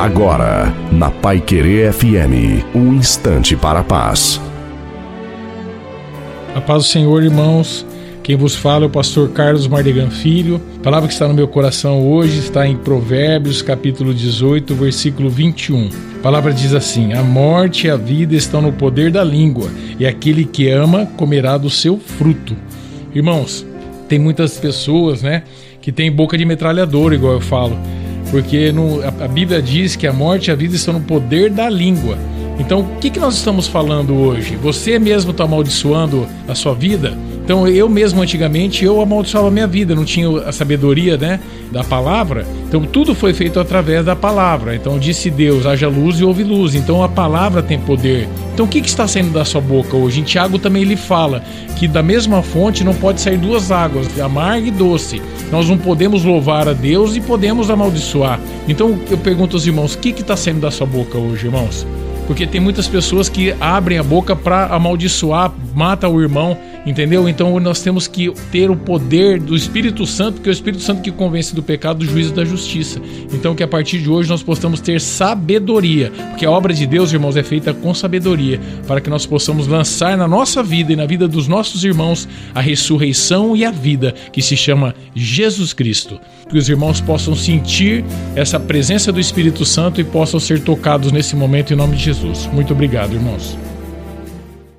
Agora, na Pai Querer FM, um instante para a paz. A paz do Senhor, irmãos. Quem vos fala é o pastor Carlos Mardegan Filho. A palavra que está no meu coração hoje está em Provérbios, capítulo 18, versículo 21. A palavra diz assim: A morte e a vida estão no poder da língua, e aquele que ama comerá do seu fruto. Irmãos, tem muitas pessoas, né, que tem boca de metralhador, igual eu falo porque no, a, a, Bíblia diz que a morte e a vida estão no poder da língua. Então, o que, que nós estamos falando hoje? Você mesmo está amaldiçoando a sua vida? Então eu mesmo antigamente eu amaldiçoava a minha vida, não tinha a sabedoria, né, da palavra. Então tudo foi feito através da palavra. Então disse Deus, haja luz e houve luz. Então a palavra tem poder. Então o que, que está saindo da sua boca hoje? Em Tiago também ele fala que da mesma fonte não pode sair duas águas, amarga e doce. Nós não podemos louvar a Deus e podemos amaldiçoar. Então eu pergunto aos irmãos, o que está saindo da sua boca hoje, irmãos? Porque tem muitas pessoas que abrem a boca para amaldiçoar, mata o irmão, entendeu? Então nós temos que ter o poder do Espírito Santo, que é o Espírito Santo que convence do pecado, do juízo e da justiça. Então que a partir de hoje nós possamos ter sabedoria, porque a obra de Deus, irmãos, é feita com sabedoria, para que nós possamos lançar na nossa vida e na vida dos nossos irmãos a ressurreição e a vida que se chama Jesus Cristo. Que os irmãos possam sentir essa presença do Espírito Santo e possam ser tocados nesse momento em nome de Jesus. Jesus. Muito obrigado, irmãos.